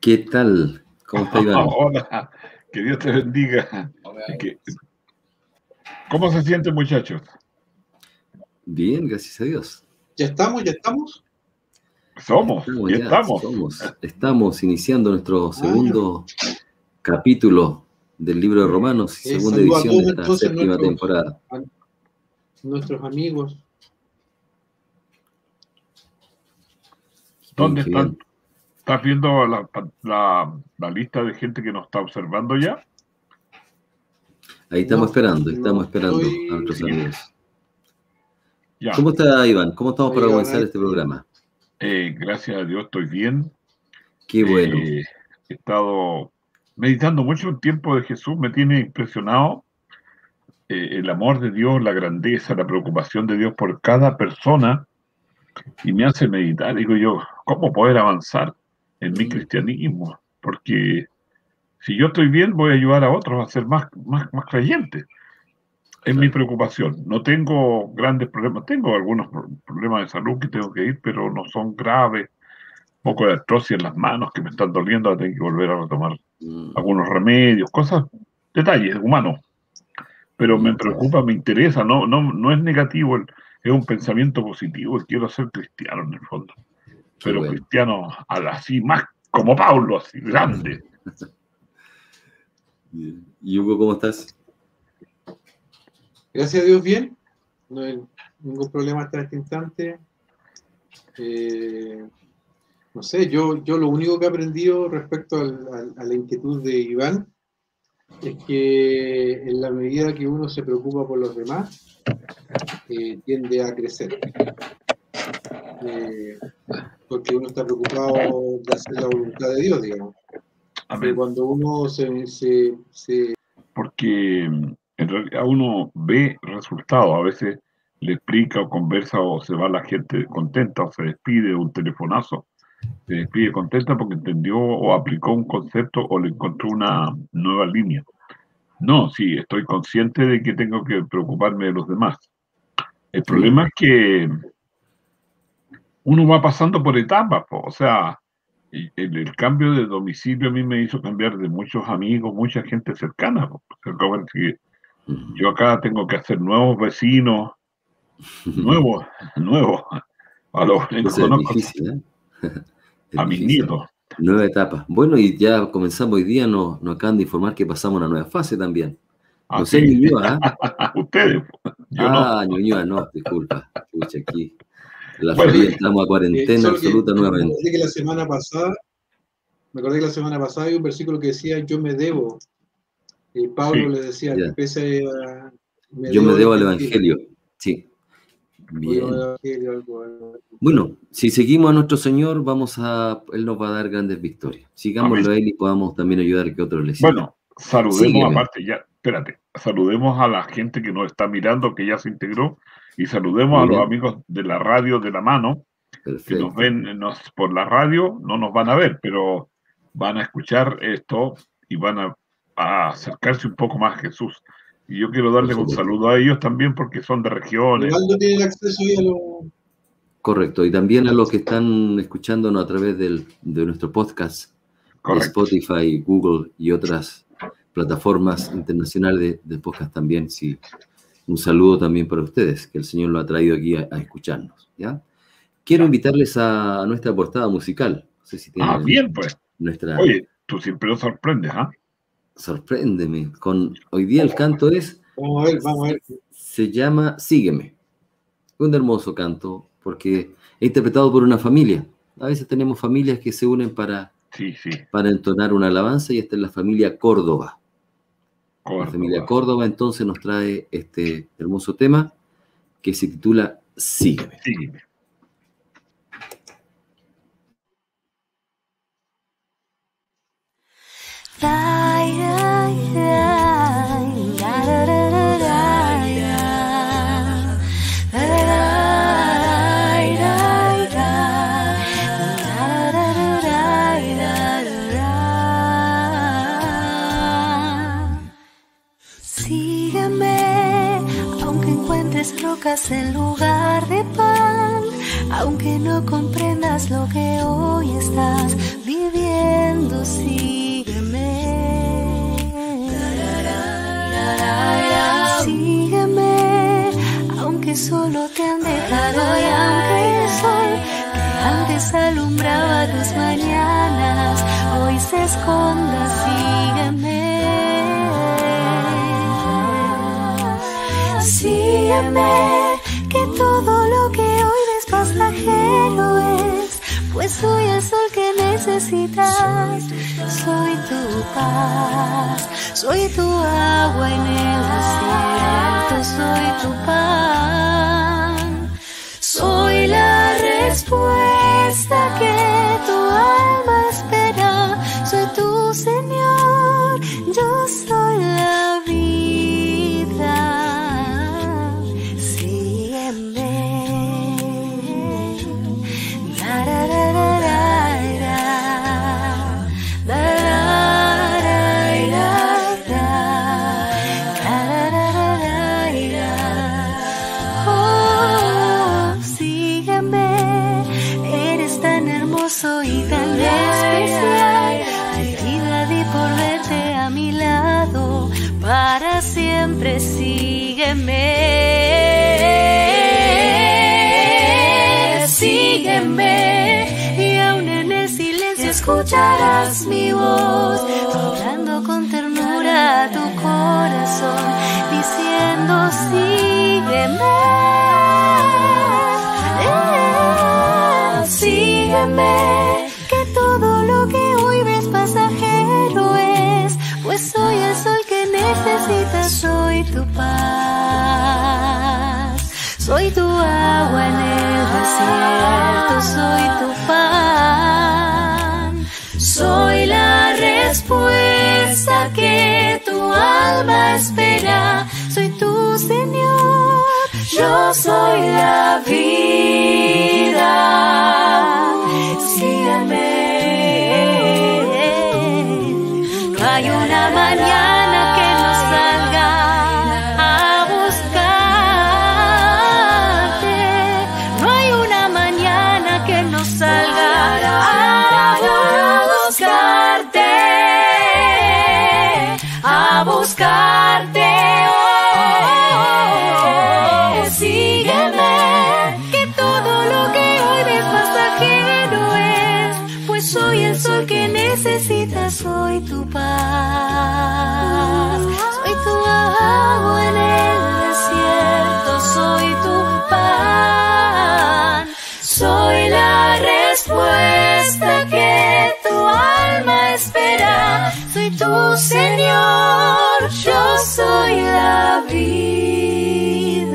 ¿Qué tal? ¿Cómo está Iván? Hola, que Dios te bendiga. ¿Cómo se siente, muchachos? Bien, gracias a Dios. ¿Ya estamos? ¿Ya estamos? Somos, ya, estamos. Estamos iniciando nuestro segundo capítulo del libro de Romanos, segunda edición de esta séptima temporada. nuestros amigos. ¿Dónde están? ¿Estás viendo la, lista de gente que nos está observando ya? Ahí estamos esperando, estamos esperando a nuestros amigos. ¿Cómo está Iván? ¿Cómo estamos para comenzar este programa? Eh, gracias a Dios estoy bien. Qué bueno. Eh, he estado meditando mucho el tiempo de Jesús, me tiene impresionado eh, el amor de Dios, la grandeza, la preocupación de Dios por cada persona y me hace meditar. Digo yo, ¿cómo poder avanzar en mi cristianismo? Porque si yo estoy bien, voy a ayudar a otros a ser más, más, más creyentes. Es mi preocupación. No tengo grandes problemas. Tengo algunos problemas de salud que tengo que ir, pero no son graves. Un poco de artrosis en las manos que me están doliendo. Tengo que volver a retomar mm. algunos remedios, cosas, detalles humanos. Pero me preocupa, me interesa. No, no, no es negativo, es un pensamiento positivo. Quiero ser cristiano en el fondo. Pero cristiano así más como Pablo, así grande. ¿Y Hugo, cómo estás? Gracias a Dios, bien. No hay ningún problema hasta este instante. Eh, no sé, yo, yo lo único que he aprendido respecto a la inquietud de Iván es que en la medida que uno se preocupa por los demás, eh, tiende a crecer. Eh, porque uno está preocupado de hacer la voluntad de Dios, digamos. Cuando uno se, se... Porque en realidad uno ve resultados, a veces le explica o conversa o se va la gente contenta o se despide un telefonazo, se despide contenta porque entendió o aplicó un concepto o le encontró una nueva línea. No, sí, estoy consciente de que tengo que preocuparme de los demás. El problema es que uno va pasando por etapas, o sea, el, el, cambio de domicilio a mí me hizo cambiar de muchos amigos, mucha gente cercana. Yo acá tengo que hacer nuevos vecinos, nuevos, nuevos, a los que ¿eh? a mis nietos. Nueva etapa. Bueno, y ya comenzamos hoy día, nos, nos acaban de informar que pasamos a una nueva fase también. No sé, Ñuñoa, ¿eh? Ustedes. Yo ah, no. Ñuñoa, no, disculpa. Escucha aquí. La familia estamos a cuarentena eh, absoluta nuevamente. Me acordé que la semana pasada, me acordé que la semana pasada hay un versículo que decía, yo me debo y Pablo le decía, pese a, Yo me debo al Evangelio, sí. Bien. Bueno, si seguimos a nuestro Señor, vamos a, Él nos va a dar grandes victorias. Sigámoslo a Él y podamos también ayudar a que otros le sigan. Bueno, saludemos aparte, ya, espérate, saludemos a la gente que nos está mirando, que ya se integró, y saludemos a los amigos de la radio de la mano, que nos ven nos, por la radio, no nos van a ver, pero van a escuchar esto y van a a acercarse un poco más a Jesús. Y yo quiero darle un saludo a ellos también porque son de regiones. tiene acceso a lo... Correcto, y también a los que están escuchándonos a través del, de nuestro podcast, Spotify, Google y otras plataformas internacionales de, podcast también. Sí. Un saludo también para ustedes, que el Señor lo ha traído aquí a, escucharnos. ¿ya? Quiero invitarles a, nuestra portada musical. No sé si ah, bien, pues. Nuestra... Oye, tú siempre nos sorprendes, ¿ah? sorpréndeme. Con, hoy día el canto es. Vamos a ver, vamos a ver. Se llama Sígueme. Un hermoso canto, porque es interpretado por una familia. A veces tenemos familias que se unen para, para entonar una alabanza y esta es la familia Córdoba. La familia Córdoba entonces nos trae este hermoso tema que se titula Sígueme. Sígueme. En lugar de pan, aunque no comprendas lo que hoy estás viviendo, sígueme. Sígueme, aunque solo te han dejado y aunque el sol que antes alumbraba tus mañanas, hoy se esconda, sígueme. Sígueme, soy tu paz, soy tu agua en el desierto, soy tu pan, escucharás mi voz, hablando con ternura a tu corazón, diciendo sígueme. Eh, Sígueme, que todo lo que hoy ves pasajero es, pues soy el sol que necesitas, soy tu paz, soy tu agua en el desierto, soy tu pan, soy la respuesta que tu alma espera, soy tu Señor, yo soy la vida. Sígueme. No hay una mañana respuesta que tu alma espera. Soy tu Señor, yo soy la vida.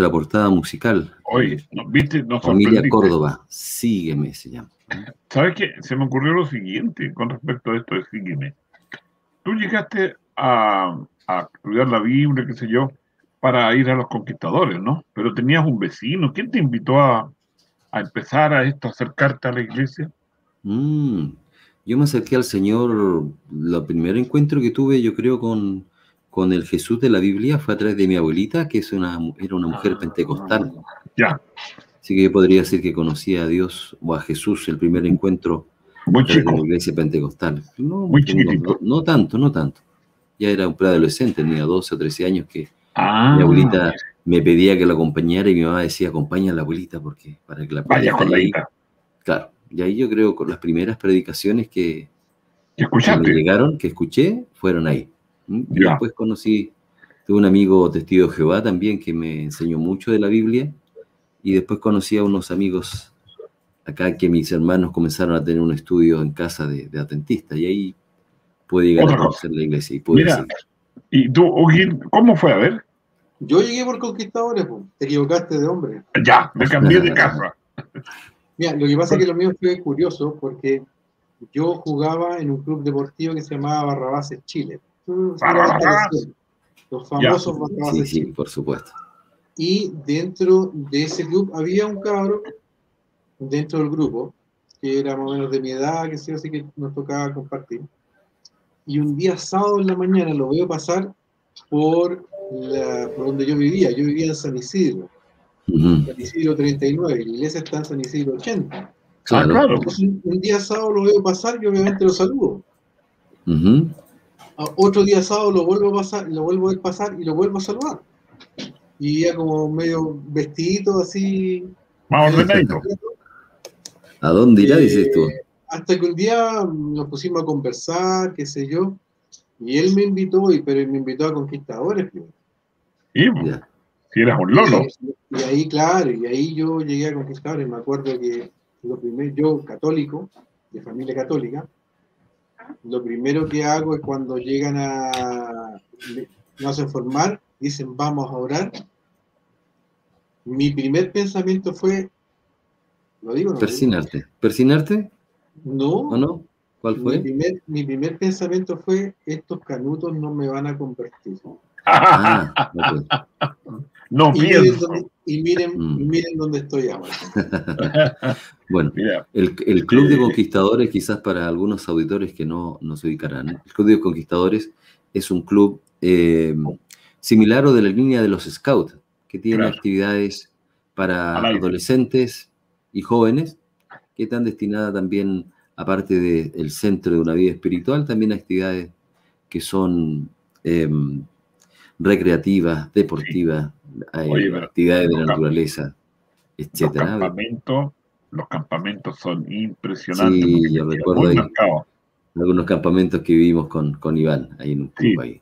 Nuestra portada musical. Oye, ¿no- ¿viste? Nos Familia. Córdoba, sígueme, se llama. ¿Sabes qué? Se me ocurrió lo siguiente con respecto a esto de Sígueme. Tú llegaste a, a estudiar la Biblia, qué sé yo, para ir a los conquistadores, ¿no? Pero tenías un vecino. ¿Quién te invitó a, empezar a esto, a acercarte a la iglesia? Mm, yo me acerqué al Señor, el primer encuentro que tuve, yo creo, con, con el Jesús de la Biblia fue a través de mi abuelita, que es una, era una mujer pentecostal. Ya. Así que yo podría decir que conocía a Dios o a Jesús el primer encuentro Muy chico. de la iglesia pentecostal. No, Muy no, no, tanto, no tanto. Ya era un preadolescente, tenía 12 o 13 años que Ah, mi abuelita me pedía que la acompañara y mi mamá decía, acompaña a la abuelita porque para que la vaya con la ahí". hija. Claro, y ahí yo creo que las primeras predicaciones que, ¿Y que me llegaron, que escuché, fueron ahí. ¿M? Y Ya. después conocí, tuve un amigo testigo de Jehová también que me enseñó mucho de la Biblia. Y después conocí a unos amigos acá que mis hermanos comenzaron a tener un estudio en casa de, de adventista. Y ahí pude llegar Otra a conocer la iglesia. Y pude Mira, decir, ¿Y tú, O'Gil, cómo fue? A ver. Yo llegué por conquistadores, po. te equivocaste de hombre. Ya, me cambié de casa. Mira, lo que pasa es que lo mío fue curioso porque yo jugaba en un club deportivo que se llamaba Barrabases Chile. Barrabás. la canción, Los famosos sí, sí, por supuesto. Y dentro de ese club había un cabro, dentro del grupo, que era más o menos de mi edad, que sí, así que nos tocaba compartir. Y un día sábado en la mañana lo veo pasar por, la, por donde yo vivía. Yo vivía en San Isidro, Ujú, San Isidro 39, y la iglesia está en San Isidro 80. Ah, Claro. un- un día sábado lo veo pasar y obviamente lo saludo. Otro día sábado lo vuelvo a pasar, lo vuelvo a ver pasar y lo vuelvo a saludar. Y ya como medio vestidito así. Más ordenadito. ¿A dónde irá, Eh, dices tú? Hasta que un día nos pusimos a conversar, qué sé yo, y él me invitó, y, pero él me invitó a Conquistadores primero. Y, pues, Ya. si eras un lolo. Y, y ahí, claro, y ahí yo llegué a Conquistadores. Me acuerdo que lo primero, yo católico, de familia católica, lo primero que hago es cuando llegan a, nos hacen formar, dicen vamos a orar. Mi primer pensamiento fue, lo digo, no, digo? Persinarte. ¿Persinarte no, o no? ¿Cuál Mi fue? primer, mi primer pensamiento fue, estos canutos no me van a convertir. Ah, no Y miren, pienso. dónde, y, miren, Mm. miren dónde estoy ahora. Bueno, Mira, el, el Club de Eh, Conquistadores, quizás para algunos auditores que no, no se ubicarán, el Club de Conquistadores es un club eh, similar o de la línea de los Scouts, que tiene Claro. actividades para adolescentes y jóvenes, que están destinadas también, aparte del centro de una vida espiritual, también actividades que son em, recreativas, deportivas, eh, Oye, pero actividades de la los naturaleza, los etcétera. campamentos, los campamentos son impresionantes. Sí, yo recuerdo ahí. algunos campamentos que vivimos con, con Iván, ahí en un Sí. ahí.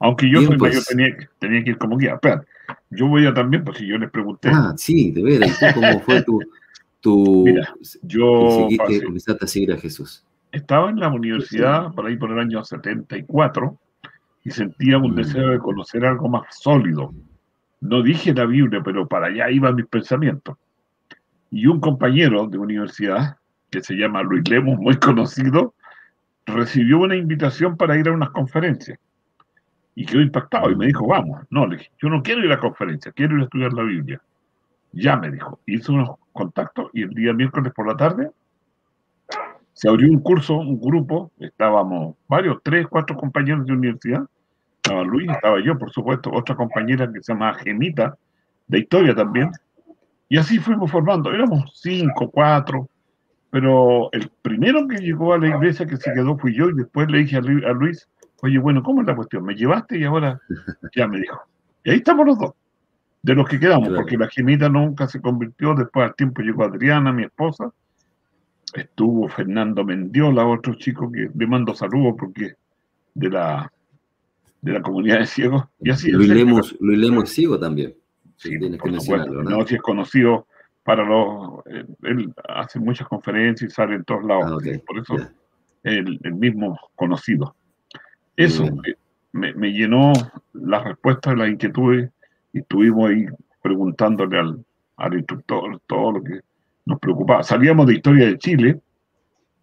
Aunque yo Bien, soy pues. mayor, tenía, que- tenía que ir como guía. Espera, yo voy a también, pues si yo les pregunté, Ah, sí, de veras. ¿Y tú cómo fue tu... tu Mira, yo pasé- comenzaste a seguir a Jesús? estaba en la universidad por ahí por el año 74 y sentía un Mm. deseo de conocer algo más sólido. No dije la Biblia, pero para allá iban mis pensamientos. Y un compañero de universidad, que se llama Luis Lemos, muy conocido, recibió una invitación para ir a unas conferencias. Y quedó impactado y me dijo, vamos. No, le dije, yo no quiero ir a conferencias, quiero ir a estudiar la Biblia. Ya me dijo, hizo unos contactos y el día miércoles por la tarde se abrió un curso, un grupo, estábamos varios, tres, cuatro compañeros de universidad. Estaba Luis, estaba yo, por supuesto, otra compañera que se llama Gemita, de historia también. Y así fuimos formando. Éramos cinco, cuatro, pero el primero que llegó a la iglesia que se quedó fui yo y después le dije a Lu- a Luis, oye, bueno, ¿cómo es la cuestión? Me llevaste y ahora ya me dijo. Y ahí estamos los dos, de los que quedamos, Claro. porque la Gemita nunca se convirtió, después al tiempo llegó Adriana, mi esposa, estuvo Fernando Mendiola, otro chico que le mando saludos porque de la de la comunidad de ciegos. Y así Luis. Lemos, Luis Lemos es ciego también. Sí, tienes que mencionarlo. ¿no? No, si es conocido para los. eh, él hace muchas conferencias y sale en todos lados. Ah, ok, Por eso el, el mismo conocido. Eso me, me llenó las respuestas las inquietudes y estuvimos ahí preguntándole al, al instructor todo lo que nos preocupaba. Salíamos de Historia de Chile.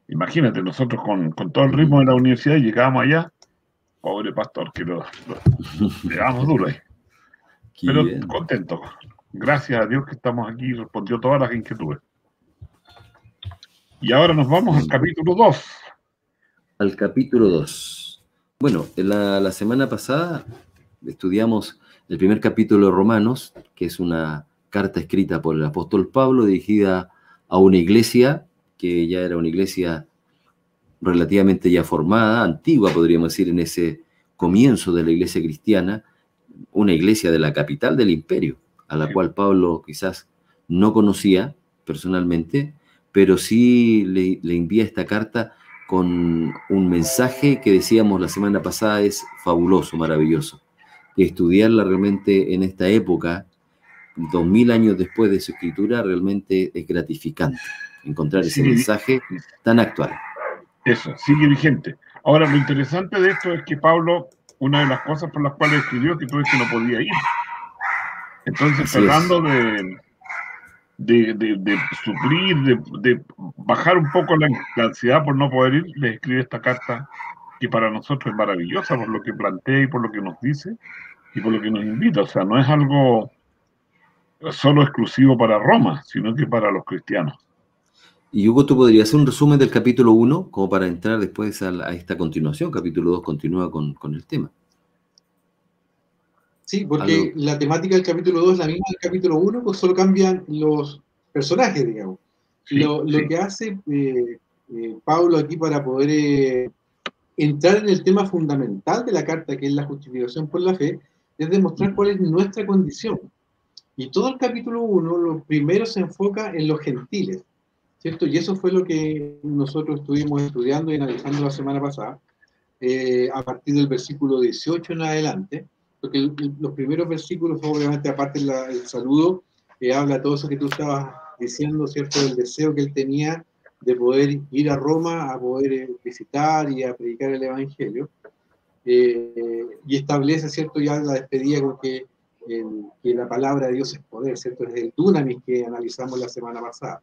Imagínate, nosotros con, con todo el ritmo de la universidad y llegábamos allá. Pobre pastor, que lo, lo- duro ahí. Pero contento. Gracias a Dios que estamos aquí y respondió todas las inquietudes. Y ahora nos vamos al capítulo 2. Al capítulo 2. Bueno, la, la semana pasada estudiamos el primer capítulo de Romanos, que es una carta escrita por el apóstol Pablo dirigida a una iglesia que ya era una iglesia relativamente ya formada, antigua podríamos decir en ese comienzo de la iglesia cristiana, una iglesia de la capital del imperio, a la cual Pablo quizás no conocía personalmente, pero sí le, le, envía esta carta con un mensaje que decíamos la semana pasada es fabuloso, maravilloso. Estudiarla realmente en esta época, dos mil años después de su escritura, realmente es gratificante encontrar ese mensaje tan actual. Eso, sigue vigente. Ahora, lo interesante de esto es que Pablo, una de las cosas por las cuales escribió, que tú que no podía ir. Entonces, tratando de, de, de, suplir, de, bajar un poco la, ansiedad por no poder ir, le escribe esta carta que para nosotros es maravillosa por lo que plantea y por lo que nos dice y por lo que nos invita. O sea, no es algo solo exclusivo para Roma, sino que para los cristianos. Y Hugo, ¿tú podrías hacer un resumen del capítulo 1 como para entrar después a, esta continuación? Capítulo 2 continúa con, el tema. Sí, porque la temática del capítulo 2 es la misma del capítulo 1, pues solo cambian los personajes, digamos. lo, que hace eh, eh, Pablo aquí para poder eh, entrar en el tema fundamental de la carta, que es la justificación por la fe, es demostrar cuál es nuestra condición. Y todo el capítulo 1, lo primero se enfoca en los gentiles ¿cierto? Y eso fue lo que nosotros estuvimos estudiando y analizando la semana pasada, eh, a partir del versículo 18 en adelante, porque los primeros versículos, obviamente, aparte del saludo, eh, habla todo eso que tú estabas diciendo, ¿cierto? Del deseo que él tenía de poder ir a Roma, a poder eh, visitar y a predicar el Evangelio. y establece, ¿cierto? Ya la despedida con que, que la palabra de Dios es poder, ¿cierto? Es el dunamis que analizamos la semana pasada.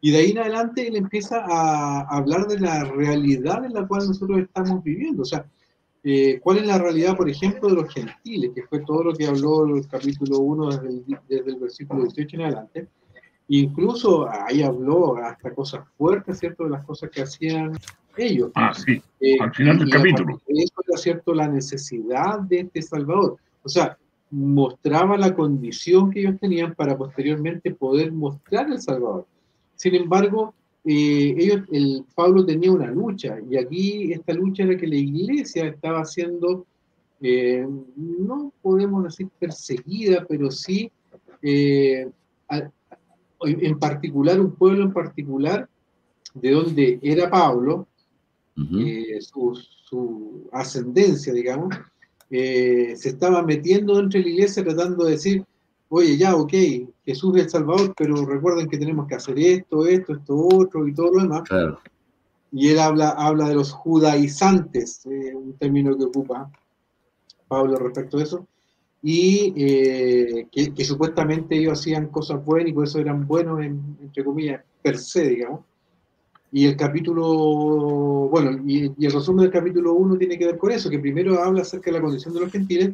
Y de ahí en adelante él empieza a hablar de la realidad en la cual nosotros estamos viviendo. O sea, eh, cuál es la realidad, por ejemplo, de los gentiles, que fue todo lo que habló el capítulo 1 desde el, desde el versículo 18 en adelante. Incluso ahí habló hasta cosas fuertes, ¿cierto? De las cosas que hacían ellos. Ah, sí, eh, al final del capítulo. Eso era, ¿cierto? La necesidad de este Salvador. O sea, mostraba la condición que ellos tenían para posteriormente poder mostrar el Salvador. Sin embargo, eh, ellos, el Pablo tenía una lucha y aquí esta lucha era que la iglesia estaba siendo, eh, no podemos decir perseguida, pero sí, eh, en particular, un pueblo en particular, de donde era Pablo, su, su, ascendencia, digamos, se estaba metiendo dentro de la iglesia tratando de decir, oye, ya, ok, Jesús es el Salvador, pero recuerden que tenemos que hacer esto, esto, esto, otro y todo lo demás. Y él habla, habla de los judaizantes, eh, un término que ocupa Pablo respecto a eso, y eh, que, supuestamente ellos hacían cosas buenas y por eso eran buenos, entre comillas, per se, digamos. Y el capítulo, bueno, y, el resumen del capítulo 1 tiene que ver con eso, que primero habla acerca de la condición de los gentiles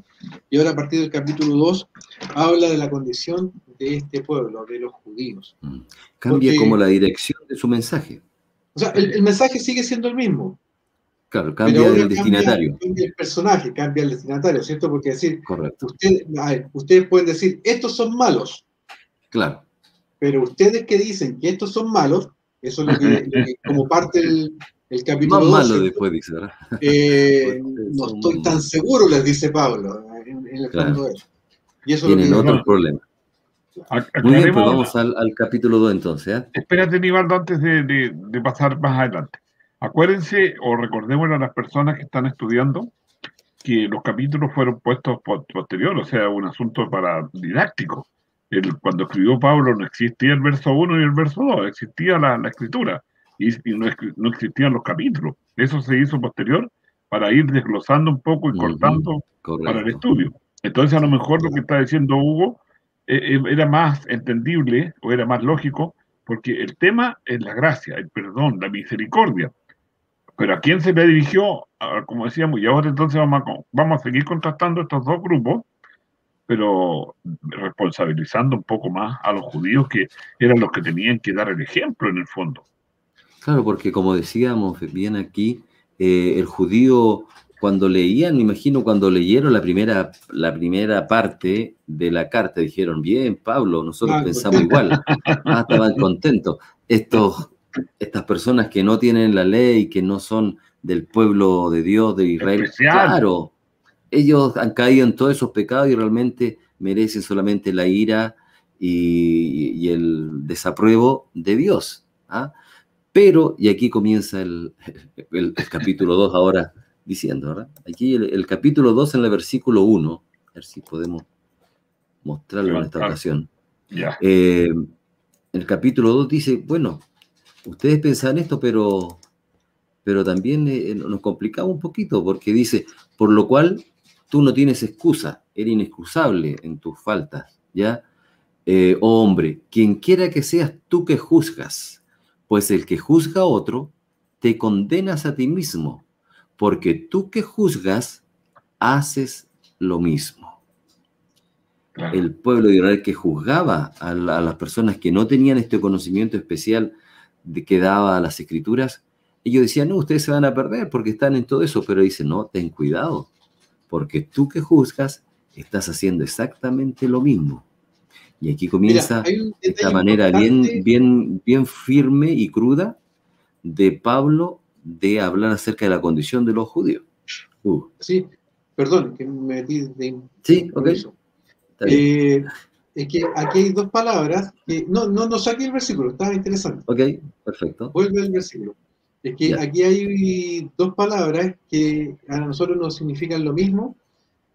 y ahora a partir del capítulo 2 habla de la condición de este pueblo, de los judíos. Mm. Cambia como la dirección de su mensaje. O sea, el, mensaje sigue siendo el mismo. Claro, cambia el destinatario. Cambia, el personaje, cambia el destinatario, ¿cierto? Porque decir, ustedes pueden decir, estos son malos. Claro. Pero ustedes que dicen que estos son malos, eso es lo que, como parte del capítulo. Más malo después dice, eh, no estoy tan seguro, les dice Pablo, en, el fondo de eso. Y eso Tienen otro problema. Muy bien, pues vamos al, capítulo 2 entonces. ¿eh? Espérate, Nivaldo, antes de, pasar más adelante. Acuérdense o recordemos a las personas que están estudiando que los capítulos fueron puestos posterior, o sea, un asunto para didáctico cuando escribió Pablo no existía el verso 1 y el verso 2, existía la, escritura y, no, existían los capítulos. Eso se hizo posterior para ir desglosando un poco y cortando para el estudio. Entonces, a lo mejor lo que está diciendo Hugo eh, eh, era más entendible o era más lógico, porque el tema es la gracia, el perdón, la misericordia. Pero a quién se le dirigió, como decíamos, y ahora entonces vamos a, vamos a seguir contrastando estos dos grupos pero responsabilizando un poco más a los judíos que eran los que tenían que dar el ejemplo en el fondo. Claro, porque como decíamos bien aquí, eh, el judío cuando leían, me imagino cuando leyeron la primera, la primera parte de la carta, dijeron, bien, Pablo, nosotros ah, pensamos igual, ah, estaban contentos. Estos, estas personas que no tienen la ley, que no son del pueblo de Dios, de Israel, claro, ellos han caído en todos esos pecados y realmente merecen solamente la ira y, el desapruebo de Dios. ¿ah? Pero, y aquí comienza el, el, capítulo 2 ahora diciendo, ¿verdad? Aquí el, capítulo 2 en el versículo 1, a ver si podemos mostrarlo en esta ocasión. Eh, el capítulo 2 dice, bueno, ustedes pensan esto, pero, pero también eh, nos complicamos un poquito, porque dice, por lo cual tú no tienes excusa, eres inexcusable en tus faltas, ¿ya? Eh, oh hombre, quien quiera que seas tú que juzgas, pues el que juzga a otro, te condenas a ti mismo, porque tú que juzgas, haces lo mismo. El pueblo de Israel que juzgaba a, las personas que no tenían este conocimiento especial de que daba a las escrituras, ellos decían, no, ustedes se van a perder porque están en todo eso, pero dice, no, ten cuidado, porque tú que juzgas estás haciendo exactamente lo mismo. Y aquí comienza esta manera bien, bien, bien firme y cruda de Pablo de hablar acerca de la condición de los judíos. Uh. Sí, perdón, que me metí de... Sí, ok. Eh, es que aquí hay dos palabras que... No, no, no saqué el versículo, estaba interesante. Ok, perfecto. Vuelve al versículo. Es que aquí hay dos palabras que a nosotros nos significan lo mismo,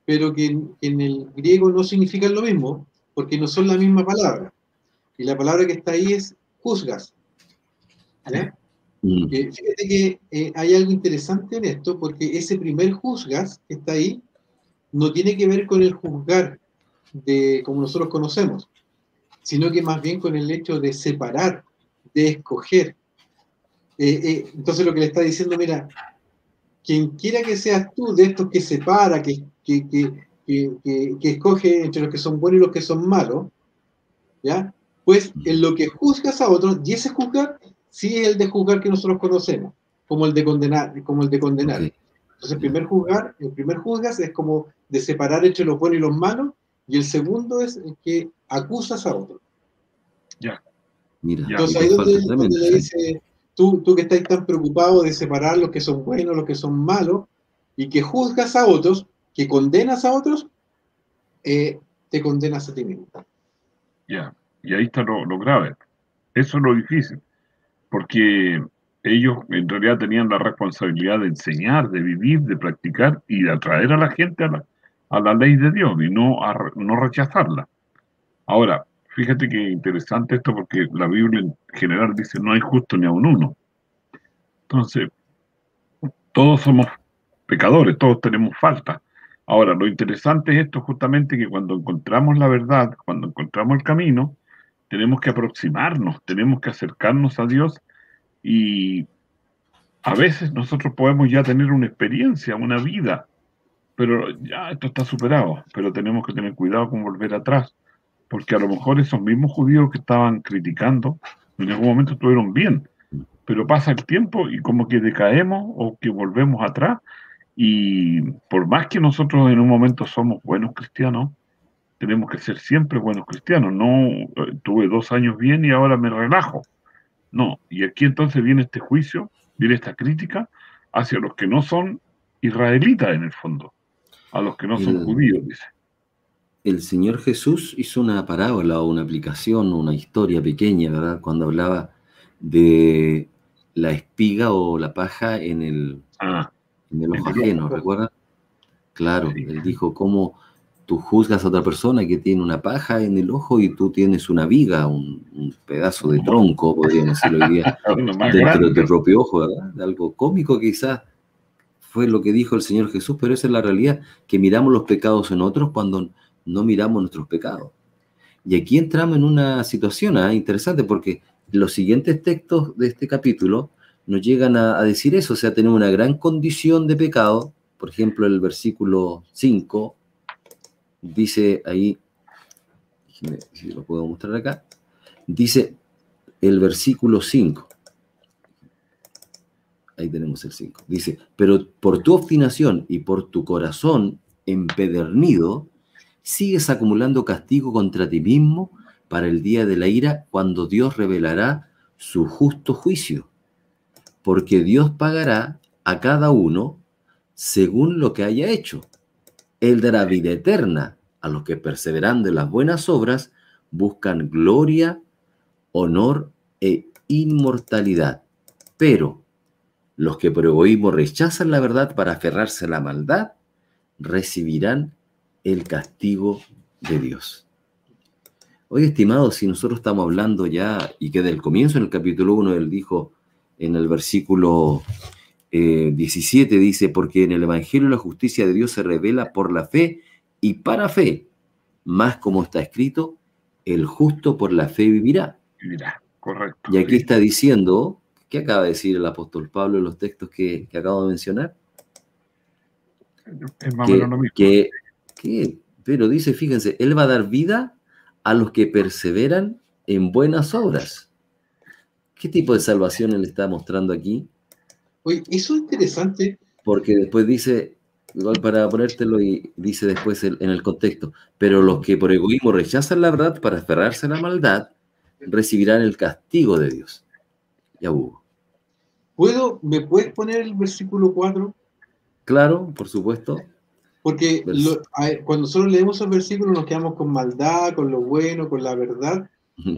pero que en, el griego no significan lo mismo, porque no son la misma palabra. Y la palabra que está ahí es juzgas. Mm. Eh, fíjate que eh, hay algo interesante en esto, porque ese primer juzgas que está ahí no tiene que ver con el juzgar de como nosotros conocemos, sino que más bien con el hecho de separar, de escoger, eh, eh, entonces lo que le está diciendo, mira, quien quiera que seas tú de estos que separa, que, que, que, que, escoge entre los que son buenos y los que son malos, ¿ya? Pues en lo que juzgas a otros, y ese juzgar sí es el de juzgar que nosotros conocemos, como el de condenar, como el de condenar. Entonces el primer juzgar, el primer juzgas es como de separar entre los buenos y los malos, y el segundo es el que acusas a otros. Ya. Mira, Entonces ahí donde, donde le dice, Tú, tú que estás tan preocupado de separar los que son buenos, los que son malos, y que juzgas a otros, que condenas a otros, eh, te condenas a ti mismo. Ya, y ahí está lo, grave. Eso es lo difícil, porque ellos en realidad tenían la responsabilidad de enseñar, de vivir, de practicar y de atraer a la gente a la, a la ley de Dios y no, a, no rechazarla. Ahora, Fíjate que interesante esto porque la Biblia en general dice no hay justo ni a un uno. Entonces, todos somos pecadores, todos tenemos falta. Ahora, lo interesante es esto justamente que cuando encontramos la verdad, cuando encontramos el camino, tenemos que aproximarnos, tenemos que acercarnos a Dios y a veces nosotros podemos ya tener una experiencia, una vida, pero ya esto está superado, pero tenemos que tener cuidado con volver atrás porque a lo mejor esos mismos judíos que estaban criticando en algún momento estuvieron bien, pero pasa el tiempo y como que decaemos o que volvemos atrás y por más que nosotros en un momento somos buenos cristianos, tenemos que ser siempre buenos cristianos, no eh, tuve dos años bien y ahora me relajo. No, y aquí entonces viene este juicio, viene esta crítica hacia los que no son israelitas en el fondo, a los que no son judíos, dice el Señor Jesús hizo una parábola o una aplicación, una historia pequeña, ¿verdad? Cuando hablaba de la espiga o la paja en el, ah, en el ojo ajeno, ¿recuerda? Claro, él dijo, ¿cómo tú juzgas a otra persona que tiene una paja en el ojo y tú tienes una viga, un, pedazo de tronco, podríamos decirlo hoy día, dentro de tu propio ojo, ¿verdad? Algo cómico quizás fue lo que dijo el Señor Jesús, pero esa es la realidad, que miramos los pecados en otros cuando no miramos nuestros pecados. Y aquí entramos en una situación ¿ah? interesante porque los siguientes textos de este capítulo nos llegan a, decir eso, o sea, tenemos una gran condición de pecado, por ejemplo, el versículo 5, dice ahí, si lo puedo mostrar acá, dice el versículo 5. Ahí tenemos el 5. Dice, pero por tu obstinación y por tu corazón empedernido, sigues acumulando castigo contra ti mismo para el día de la ira, cuando Dios revelará su justo juicio. Porque Dios pagará a cada uno según lo que haya hecho. Él dará vida eterna a los que perseverando en las buenas obras buscan gloria, honor e inmortalidad. Pero los que por egoísmo rechazan la verdad para aferrarse a la maldad, recibirán el castigo de Dios. Hoy, estimados, si nosotros estamos hablando ya, y que del comienzo en el capítulo 1 él dijo en el versículo 17, eh, dice, porque en el Evangelio la justicia de Dios se revela por la fe y para fe, más como está escrito, el justo por la fe vivirá. Vivirá, correcto. Y aquí está diciendo, ¿qué acaba de decir el apóstol Pablo en los textos que, acabo de mencionar? Es más o menos lo mismo. Que, pero dice, fíjense, Él va a dar vida a los que perseveran en buenas obras. ¿Qué tipo de salvación Él está mostrando aquí? Oye, eso es interesante. Porque después dice, igual para ponértelo y dice después en el contexto, pero los que por egoísmo rechazan la verdad para aferrarse a la maldad, recibirán el castigo de Dios. Ya hubo. ¿Puedo, ¿Me puedes poner el versículo 4? Claro, por supuesto. Porque cuando nosotros leemos el versículo nos quedamos con maldad, con lo bueno, con la verdad,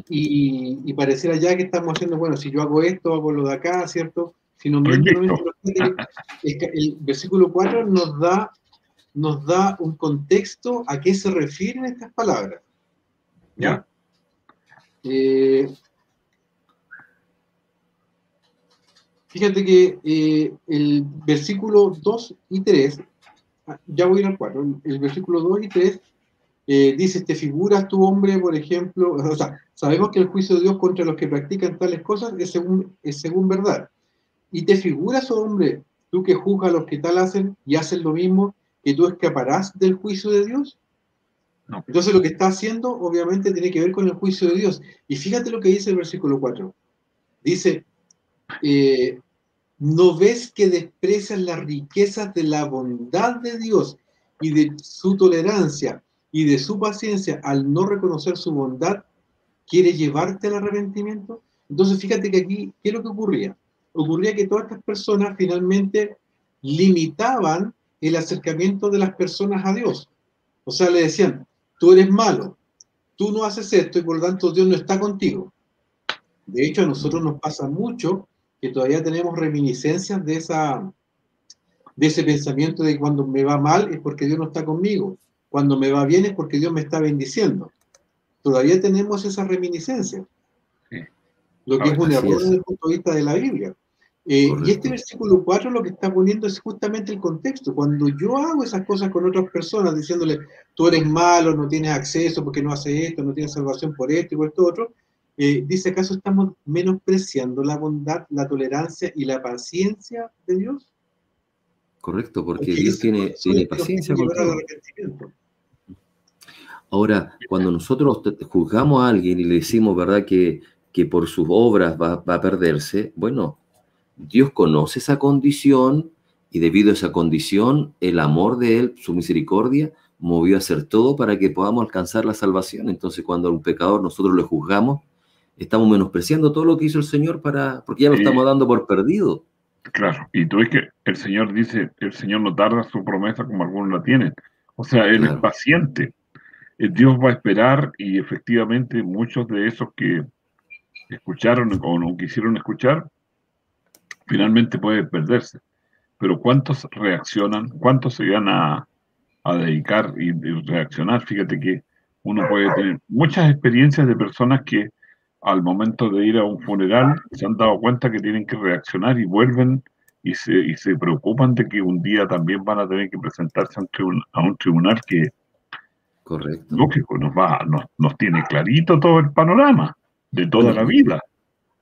y, y, pareciera ya que estamos haciendo, bueno, si yo hago esto, hago lo de acá, ¿cierto? el versículo 4 nos da, nos da un contexto a qué se refieren estas palabras. ¿Ya? Eh, fíjate que eh, el versículo 2 y 3, ah, ya voy a ir al 4, el versículo 2 y 3 eh, dice, te figuras tu hombre, por ejemplo, o sea, sabemos que el juicio de Dios contra los que practican tales cosas es según, es según verdad. Y te figuras, oh hombre, tú que juzgas a los que tal hacen y hacen lo mismo, que tú escaparás del juicio de Dios. Entonces lo que está haciendo obviamente tiene que ver con el juicio de Dios. Y fíjate lo que dice el versículo 4. Dice, eh, ¿no ves que desprecias las riquezas de la bondad de Dios y de su tolerancia y de su paciencia al no reconocer su bondad? ¿Quiere llevarte al arrepentimiento? Entonces fíjate que aquí, ¿qué es lo que ocurría? ocurría que todas estas personas finalmente limitaban el acercamiento de las personas a Dios. O sea, le decían, tú eres malo, tú no haces esto y por lo tanto Dios no está contigo. De hecho, a nosotros nos pasa mucho que todavía tenemos reminiscencias de, esa, de ese pensamiento de que cuando me va mal es porque Dios no está conmigo, cuando me va bien es porque Dios me está bendiciendo. Todavía tenemos esa reminiscencia, lo que es un error desde el punto de vista de la Biblia. Eh, y este versículo 4 lo que está poniendo es justamente el contexto. Cuando yo hago esas cosas con otras personas, diciéndole, tú eres malo, no tienes acceso porque no haces esto, no tienes salvación por esto y por esto otro, eh, dice, ¿acaso estamos menospreciando la bondad, la tolerancia y la paciencia de Dios? Correcto, porque, Dios tiene, tiene paciencia con Ahora, cuando nosotros juzgamos a alguien y le decimos, ¿verdad?, que, que por sus obras va, va a perderse, bueno, Dios conoce esa condición y debido a esa condición, el amor de Él, su misericordia, movió a hacer todo para que podamos alcanzar la salvación. Entonces, cuando a un pecador nosotros le juzgamos, estamos menospreciando todo lo que hizo el Señor para, porque ya lo estamos dando por perdido. Claro, y tú ves que el Señor dice, el Señor no tarda su promesa como algunos la tienen. O sea, Él es paciente. Eh, Dios va a esperar y efectivamente muchos de esos que escucharon o no quisieron escuchar, finalmente puede perderse. Pero ¿cuántos reaccionan? ¿Cuántos se van a, dedicar y, reaccionar? Fíjate que uno puede tener muchas experiencias de personas que al momento de ir a un funeral se han dado cuenta que tienen que reaccionar y vuelven y se, y se preocupan de que un día también van a tener que presentarse a un tribunal que, Correcto. lógico, nos, va, nos, nos tiene clarito todo el panorama de toda la vida.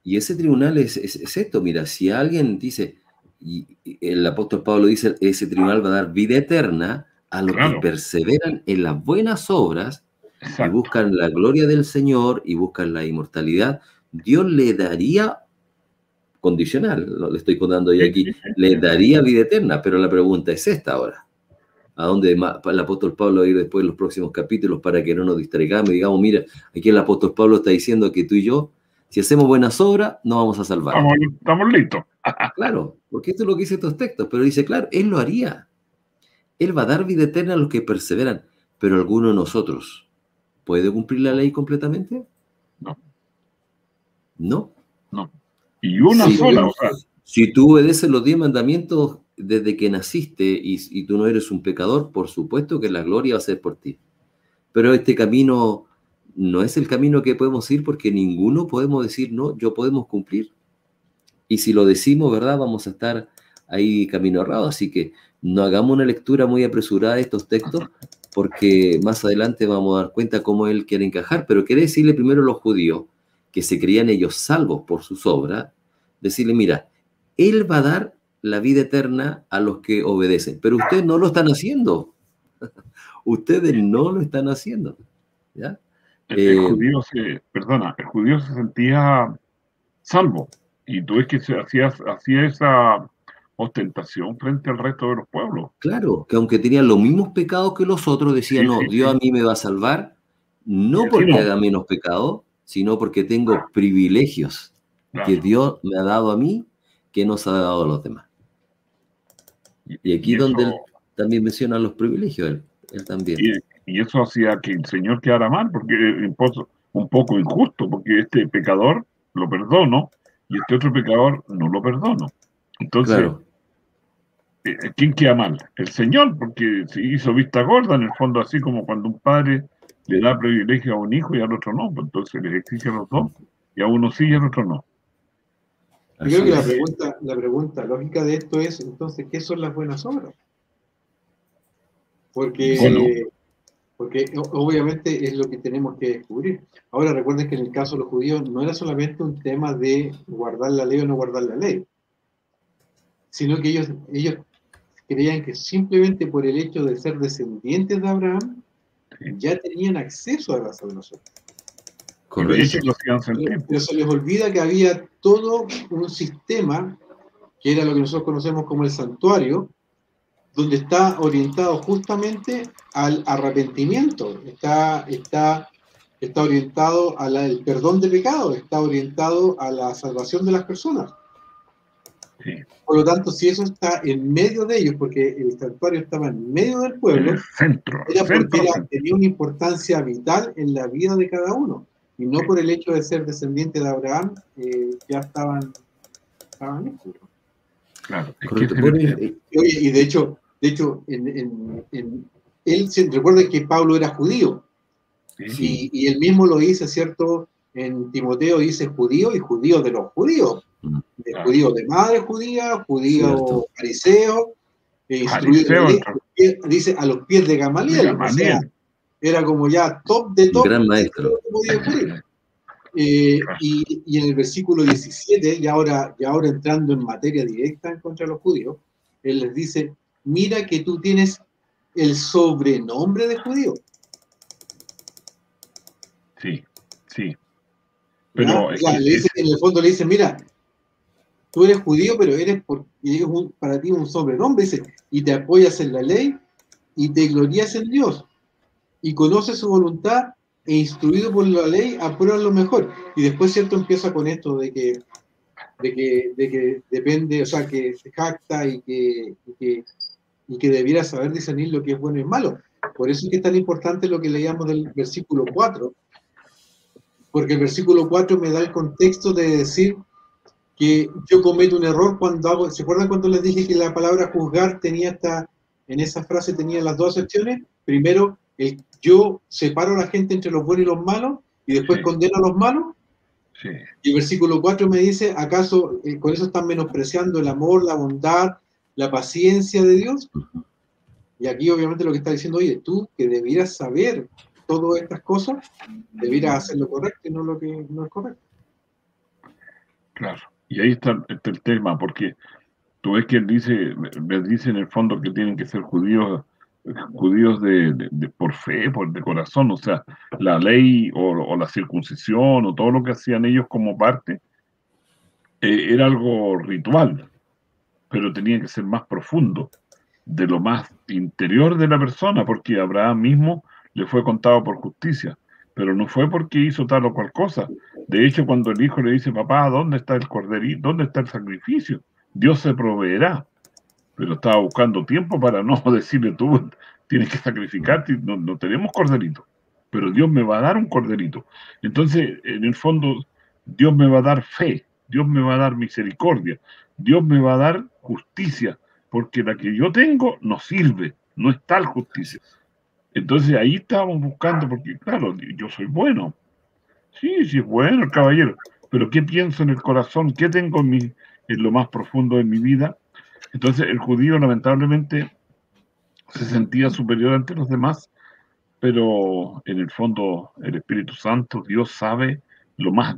Y ese tribunal es, esto, mira, si alguien dice, y el apóstol Pablo dice, ese tribunal va a dar vida eterna a los que perseveran en las buenas obras y buscan la gloria del Señor y buscan la inmortalidad, Dios le daría condicional, lo le estoy contando yo aquí, le daría vida eterna, pero la pregunta es esta ahora. ¿A dónde el apóstol Pablo va a ir después en los próximos capítulos para que no nos distraigamos y digamos, mira, aquí el apóstol Pablo está diciendo que tú y yo, si hacemos buenas obras, no vamos a salvar. Estamos, listos. claro, porque esto es lo que dice estos textos, pero dice, claro, Él lo haría. Él va a dar vida eterna a los que perseveran, pero alguno de nosotros puede cumplir la ley completamente? No. ¿No? No. Y una sola. Si tú obedeces los diez mandamientos desde que naciste y, tú no eres un pecador, por supuesto que la gloria va a ser por ti. Pero este camino no es el camino que podemos ir porque ninguno podemos decir, no, yo podemos cumplir. Y si lo decimos, ¿verdad? Vamos a estar ahí camino errado. Así que no hagamos una lectura muy apresurada de estos textos porque más adelante vamos a dar cuenta cómo él quiere encajar. Pero quiere decirle primero a los judíos que se creían ellos salvos por sus obras, decirle, mira, él va a dar la vida eterna a los que obedecen. Pero ustedes no lo están haciendo. ustedes no lo están haciendo. ¿ya? El, eh, judío se, perdona, el judío se sentía salvo. Y tú es que se hacía, hacía esa ostentación frente al resto de los pueblos. Claro, que aunque tenían los mismos pecados que los otros, decían, no, Dios a mí me va a salvar, no porque haga menos pecado, sino porque tengo privilegios que Dios me ha dado a mí que nos ha dado a los demás. Y aquí donde él también menciona los privilegios, él, también. Y, eso hacía que el Señor quedara mal, porque es un poco injusto, porque este pecador lo perdono y este otro pecador no lo perdono. Entonces, eh, ¿quién queda mal? El Señor, porque se hizo vista gorda, en el fondo, así como cuando un padre le da privilegio a un hijo y al otro no, pues entonces les exige a los dos, y a uno sí y al otro no. Yo creo que la pregunta, la pregunta lógica de esto es, entonces, ¿qué son las buenas obras? Porque, porque obviamente es lo que tenemos que descubrir. Ahora recuerden que en el caso de los judíos no era solamente un tema de guardar la ley o no guardar la ley, sino que ellos, ellos creían que simplemente por el hecho de ser descendientes de Abraham, ya tenían acceso a la salvación. Pero se les olvida que había todo un sistema, que era lo que nosotros conocemos como el santuario, donde está orientado justamente al arrepentimiento, está, está, está orientado al perdón de pecado, está orientado a la salvación de las personas. Por lo tanto, si eso está en medio de ellos, porque el santuario estaba en medio del pueblo, centro, era porque tenía una importancia vital en la vida de cada uno. Y no por el hecho de ser descendiente de Abraham, eh, ya estaban, estaban Claro, y de hecho, de hecho en, él se, recuerden que Pablo era judío. Y, y, él mismo lo dice, ¿cierto? En Timoteo dice judío y judío de los judíos de judío de madre judía, judío fariseo, e dice a los pies de Gamaliel. era como ya top de top. Gran maestro. Eh, y, y, en el versículo 17, y ahora, y ahora entrando en materia directa en contra de los judíos, él les dice, mira que tú tienes el sobrenombre de judío. Sí, sí. Pero en el fondo le dice, mira, tú eres judío, pero eres por, para ti un sobrenombre, y te apoyas en la ley y te glorías en Dios y conoces su voluntad e instruido por la ley apruebas lo mejor. Y después, ¿cierto? Empieza con esto de que, de que, de que depende, o sea, que se jacta y que, y que, y que debiera saber discernir lo que es bueno y malo. Por eso es que es tan importante lo que leíamos del versículo 4, porque el versículo 4 me da el contexto de decir que yo cometo un error cuando hago, ¿se acuerdan cuando les dije que la palabra juzgar tenía esta, en esa frase tenía las dos secciones? Primero, el, yo separo a la gente entre los buenos y los malos y después condeno a los malos. Sí. Y el versículo 4 me dice, ¿acaso eh, con eso están menospreciando el amor, la bondad, la paciencia de Dios? Y aquí obviamente lo que está diciendo, oye, tú que debieras saber todas estas cosas, debieras hacer lo correcto y no lo que no es correcto. Claro. Y ahí está, el tema, porque tú ves que él dice, les dice en el fondo que tienen que ser judíos judíos de, por fe, por de corazón, o sea, la ley o, la circuncisión o todo lo que hacían ellos como parte eh, era algo ritual, pero tenía que ser más profundo, de lo más interior de la persona, porque Abraham mismo le fue contado por justicia, pero no fue porque hizo tal o cual cosa. De hecho, cuando el hijo le dice, papá, ¿dónde está el corderito? ¿Dónde está el sacrificio? Dios se proveerá pero estaba buscando tiempo para no decirle tú tienes que sacrificarte, no, no tenemos corderito, pero Dios me va a dar un corderito. Entonces, en el fondo, Dios me va a dar fe, Dios me va a dar misericordia, Dios me va a dar justicia, porque la que yo tengo no sirve, no es tal justicia. Entonces ahí estábamos buscando, porque claro, yo soy bueno. Sí, sí bueno caballero, pero ¿qué pienso en el corazón? ¿Qué tengo en, mi, en lo más profundo de mi vida? Entonces el judío lamentablemente se sentía superior ante los demás, pero en el fondo el Espíritu Santo, Dios sabe lo más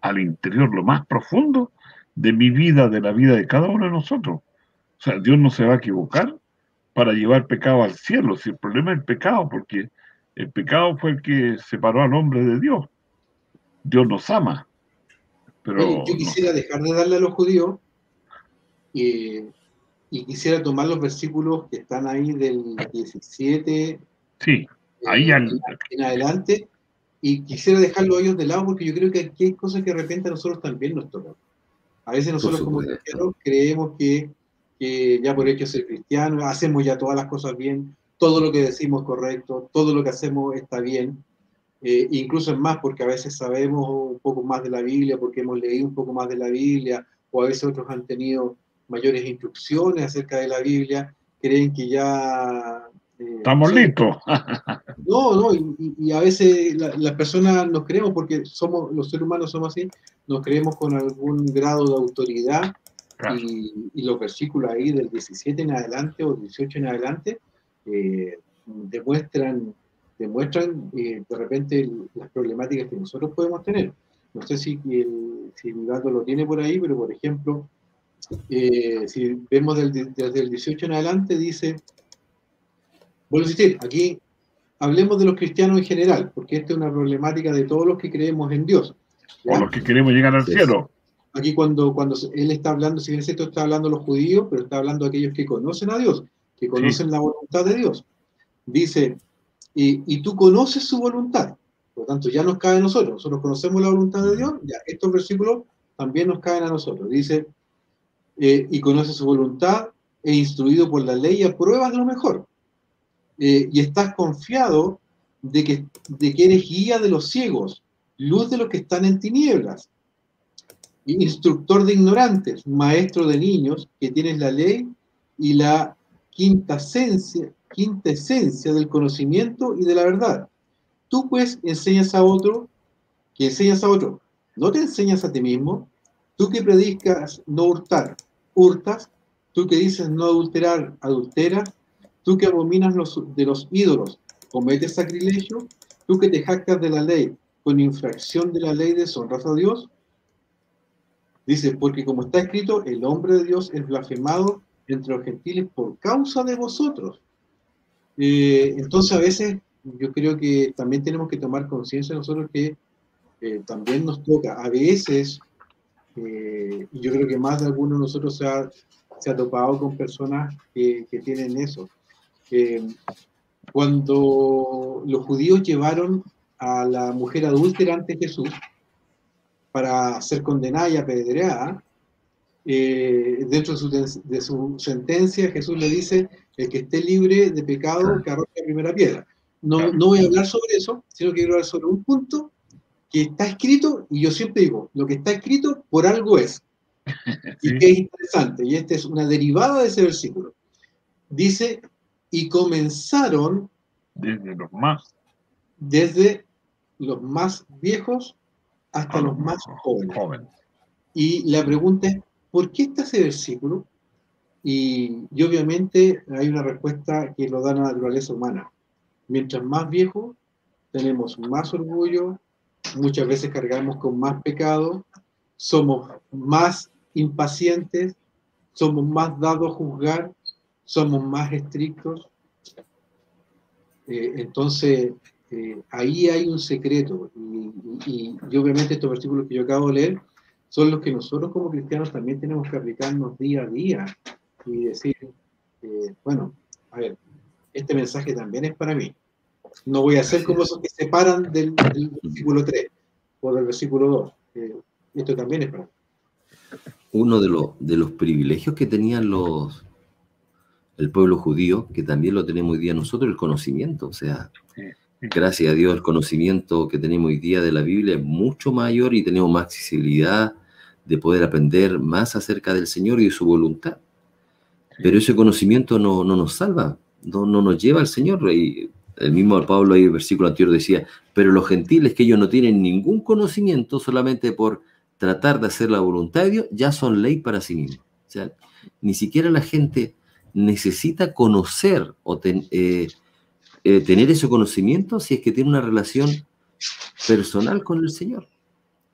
al interior, lo más profundo de mi vida, de la vida de cada uno de nosotros. O sea, Dios no se va a equivocar para llevar pecado al cielo. Si el problema es el pecado, porque el pecado fue el que separó al hombre de Dios. Dios nos ama. Pero yo quisiera dejar de darle a los judíos y quisiera tomar los versículos que están ahí del 17 sí, ahí en, en adelante y quisiera dejarlo ellos de lado porque yo creo que aquí hay cosas que de repente a nosotros también nos tocan. A veces nosotros como cristianos creemos que, que, ya por hecho ser cristiano, hacemos ya todas las cosas bien, todo lo que decimos correcto, todo lo que hacemos está bien. Eh, incluso es más porque a veces sabemos un poco más de la Biblia, porque hemos leído un poco más de la Biblia, o a veces otros han tenido mayores instrucciones acerca de la Biblia, creen que ya... Eh, Estamos listos. no, no, y, a veces las personas nos creemos, porque somos los seres humanos somos así, nos creemos con algún grado de autoridad y, los versículos ahí del 17 en adelante o 18 en adelante eh, demuestran, demuestran eh, de repente las problemáticas que nosotros podemos tener. No sé si, el, si el gato lo tiene por ahí, pero por ejemplo, eh, si vemos desde el 18 en adelante, dice, vuelvo a decir, aquí hablemos de los cristianos en general, porque esta es una problemática de todos los que creemos en Dios. O los que queremos llegar al cielo. Aquí cuando, cuando él está hablando, si bien esto está hablando los judíos, pero está hablando de aquellos que conocen a Dios, que conocen la voluntad de Dios. Dice, y, tú conoces su voluntad. Por lo tanto, ya nos cae a nosotros. Nosotros conocemos la voluntad de Dios, ya estos versículos también nos caen a nosotros. Dice, eh, y conoce su voluntad, e instruido por la ley, apruebas lo mejor. Eh, y estás confiado de que, de que eres guía de los ciegos, luz de los que están en tinieblas, instructor de ignorantes, maestro de niños, que tienes la ley y la quinta esencia, quinta esencia del conocimiento y de la verdad. Tú pues enseñas a otro, que enseñas a otro, no te enseñas a ti mismo, tú que predicas no hurtar, hurtas, tú que dices no adulterar, adulteras, tú que abominas los, de los ídolos, cometes sacrilegio, tú que te jactas de la ley, con infracción de la ley deshonras a Dios. Dice, porque como está escrito, el hombre de Dios es blasfemado entre los gentiles por causa de vosotros. Eh, entonces a veces yo creo que también tenemos que tomar conciencia nosotros que eh, también nos toca a veces eh, yo creo que más de alguno de nosotros se ha, se ha topado con personas que, que tienen eso. Eh, cuando los judíos llevaron a la mujer adúltera ante Jesús para ser condenada y apedreada, eh, dentro de su, de su, sentencia Jesús le dice, el que esté libre de pecado, que arroje la primera piedra. No, no voy a hablar sobre eso, sino que quiero hablar sobre un punto que está escrito, y yo siempre digo, lo que está escrito por algo es. Y que es interesante, y esta es una derivada de ese versículo. Dice, y comenzaron desde los más desde los más viejos hasta los, más jóvenes. Y la pregunta es, ¿por qué está ese versículo? Y, y, obviamente hay una respuesta que lo da la naturaleza humana. Mientras más viejo, tenemos más orgullo, muchas veces cargamos con más pecado, somos más impacientes, somos más dados a juzgar, somos más estrictos. Eh, entonces, eh, ahí hay un secreto. Y, obviamente estos versículos que yo acabo de leer son los que nosotros como cristianos también tenemos que aplicarnos día a día y decir, eh, bueno, a ver, este mensaje también es para mí. No voy a ser como esos que se separan del, versículo 3 o del versículo 2. esto también es para mí. Uno de, los de los privilegios que tenían los, el pueblo judío, que también lo tenemos hoy día nosotros, el conocimiento. O sea, gracias a Dios, el conocimiento que tenemos hoy día de la Biblia es mucho mayor y tenemos más accesibilidad de poder aprender más acerca del Señor y de su voluntad. Pero ese conocimiento no, no nos salva, no, no, nos lleva al Señor. Y el mismo Pablo ahí, el versículo anterior decía, pero los gentiles que ellos no tienen ningún conocimiento solamente por tratar de hacer la voluntad de Dios, ya son ley para sí mismos. O sea, ni siquiera la gente necesita conocer o eh, eh, tener ese conocimiento si es que tiene una relación personal con el Señor.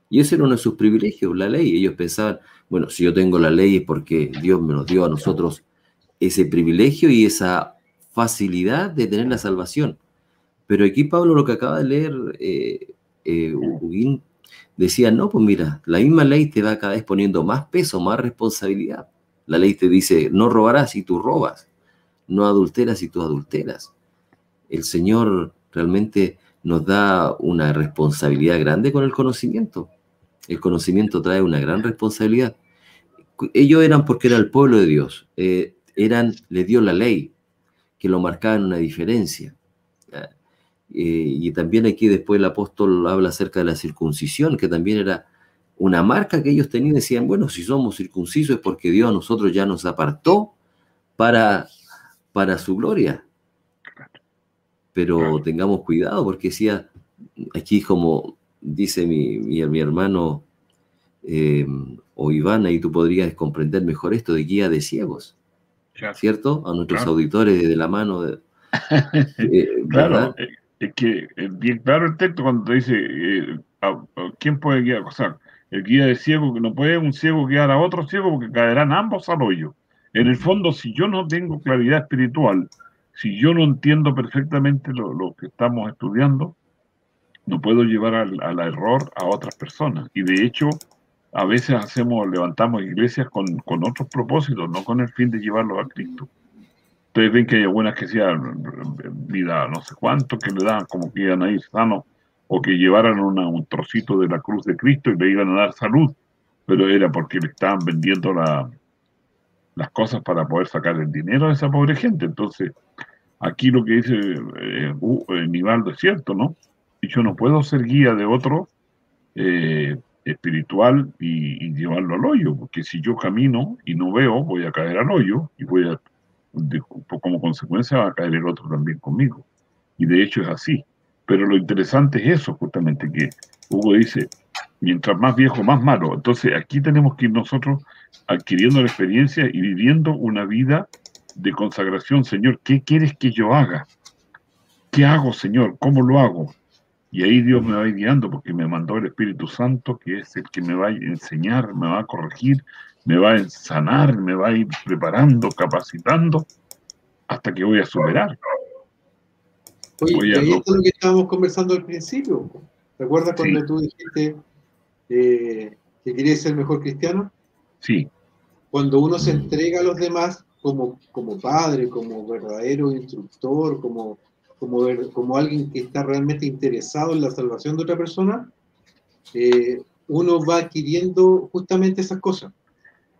Y ese era uno de sus privilegios, la ley. Ellos pensaban, bueno, si yo tengo la ley es porque Dios me nos dio a nosotros ese privilegio y esa facilidad de tener la salvación. Pero aquí Pablo lo que acaba de leer, eh, eh decía, no, pues mira, la misma ley te va cada vez poniendo más peso, más responsabilidad. La ley te dice, no robarás si tú robas, no adulteras si tú adulteras. El Señor realmente nos da una responsabilidad grande con el conocimiento. El conocimiento trae una gran responsabilidad. Ellos eran porque era el pueblo de Dios, eh, eran, le dio la ley, que lo marcaba en una diferencia. Eh, y también aquí después el apóstol habla acerca de la circuncisión, que también era una marca que ellos tenían, decían, bueno, si somos circuncisos es porque Dios a nosotros ya nos apartó para, para su gloria. Pero tengamos cuidado, porque decía, aquí como dice mi, mi, hermano em, o Iván, ahí tú podrías comprender mejor esto de guía de ciegos, ¿cierto? A nuestros auditores de la mano de... Eh, claro, eh, es que eh, bien claro el texto cuando dice, ¿quién puede guiar? O sea, el guía de ciego, que no puede un ciego guiar a otro ciego porque caerán ambos al hoyo. En el fondo, si yo no tengo claridad espiritual, si yo no entiendo perfectamente lo, que estamos estudiando, no puedo llevar al, error a otras personas. Y de hecho, a veces hacemos, levantamos iglesias con, con otros propósitos, no con el fin de llevarlos a Cristo. Ustedes ven que hay algunas que sean vida no sé cuánto, que le dan como que iban a ir sanos o que llevaran un trocito de la cruz de Cristo y le iban a dar salud, pero era porque le estaban vendiendo las cosas para poder sacar el dinero a esa pobre gente. Entonces, aquí lo que dice eh, uh, eh, Nivaldo es cierto, ¿no? Y yo no puedo ser guía de otro eh, espiritual y, llevarlo al hoyo, porque si yo camino y no veo, voy a caer al hoyo y voy a, como consecuencia va a caer el otro también conmigo. Y de hecho es así. Pero lo interesante es eso, justamente, que Hugo dice, mientras más viejo, más malo. Entonces aquí tenemos que ir nosotros adquiriendo la experiencia y viviendo una vida de consagración. Señor, ¿qué quieres que yo haga? ¿Qué hago, Señor? ¿Cómo lo hago? Y ahí Dios me va guiando porque me mandó el Espíritu Santo, que es el que me va a enseñar, me va a corregir, me va a sanar, me va a ir preparando, capacitando, hasta que voy a superar. Oye, y esto es lo que estábamos conversando al principio. ¿Recuerdas cuando tú dijiste eh, que querías ser mejor cristiano? Sí. Cuando uno se entrega a los demás como, como padre, como verdadero instructor, como, como, como alguien que está realmente interesado en la salvación de otra persona, eh, uno va adquiriendo justamente esas cosas.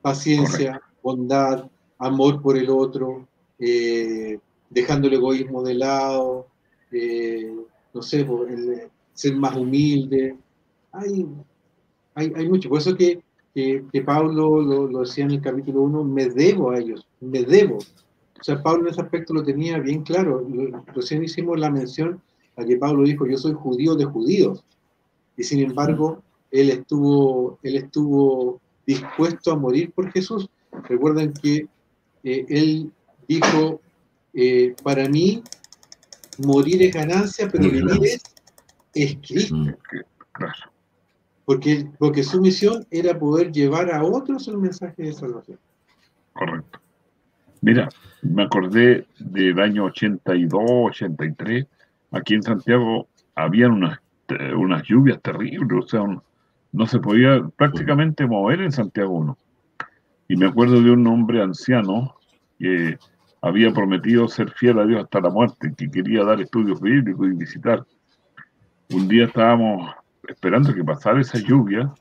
Paciencia, bondad, amor por el otro, eh, dejando el egoísmo de lado, eh, no sé, por el, ser más humilde. Hay, hay, hay, mucho. Por eso que, que, Pablo lo, decía en el capítulo 1, me debo a ellos, me debo. O sea, Pablo en ese aspecto lo tenía bien claro. Recién hicimos la mención a que Pablo dijo, yo soy judío de judíos. Y sin embargo, él estuvo, él estuvo dispuesto a morir por Jesús. Recuerden que eh, él dijo, eh, para mí morir es ganancia, pero vivir es, es Cristo. Mm, porque, porque su misión era poder llevar a otros el mensaje de salvación. Correcto. Mira, me acordé del año 82, 83, aquí en Santiago habían unas, unas lluvias terribles, o sea, no se podía prácticamente mover en Santiago uno. Y me acuerdo de un hombre anciano que había prometido ser fiel a Dios hasta la muerte, que quería dar estudios bíblicos y visitar. Un día estábamos esperando que pasara esa lluvia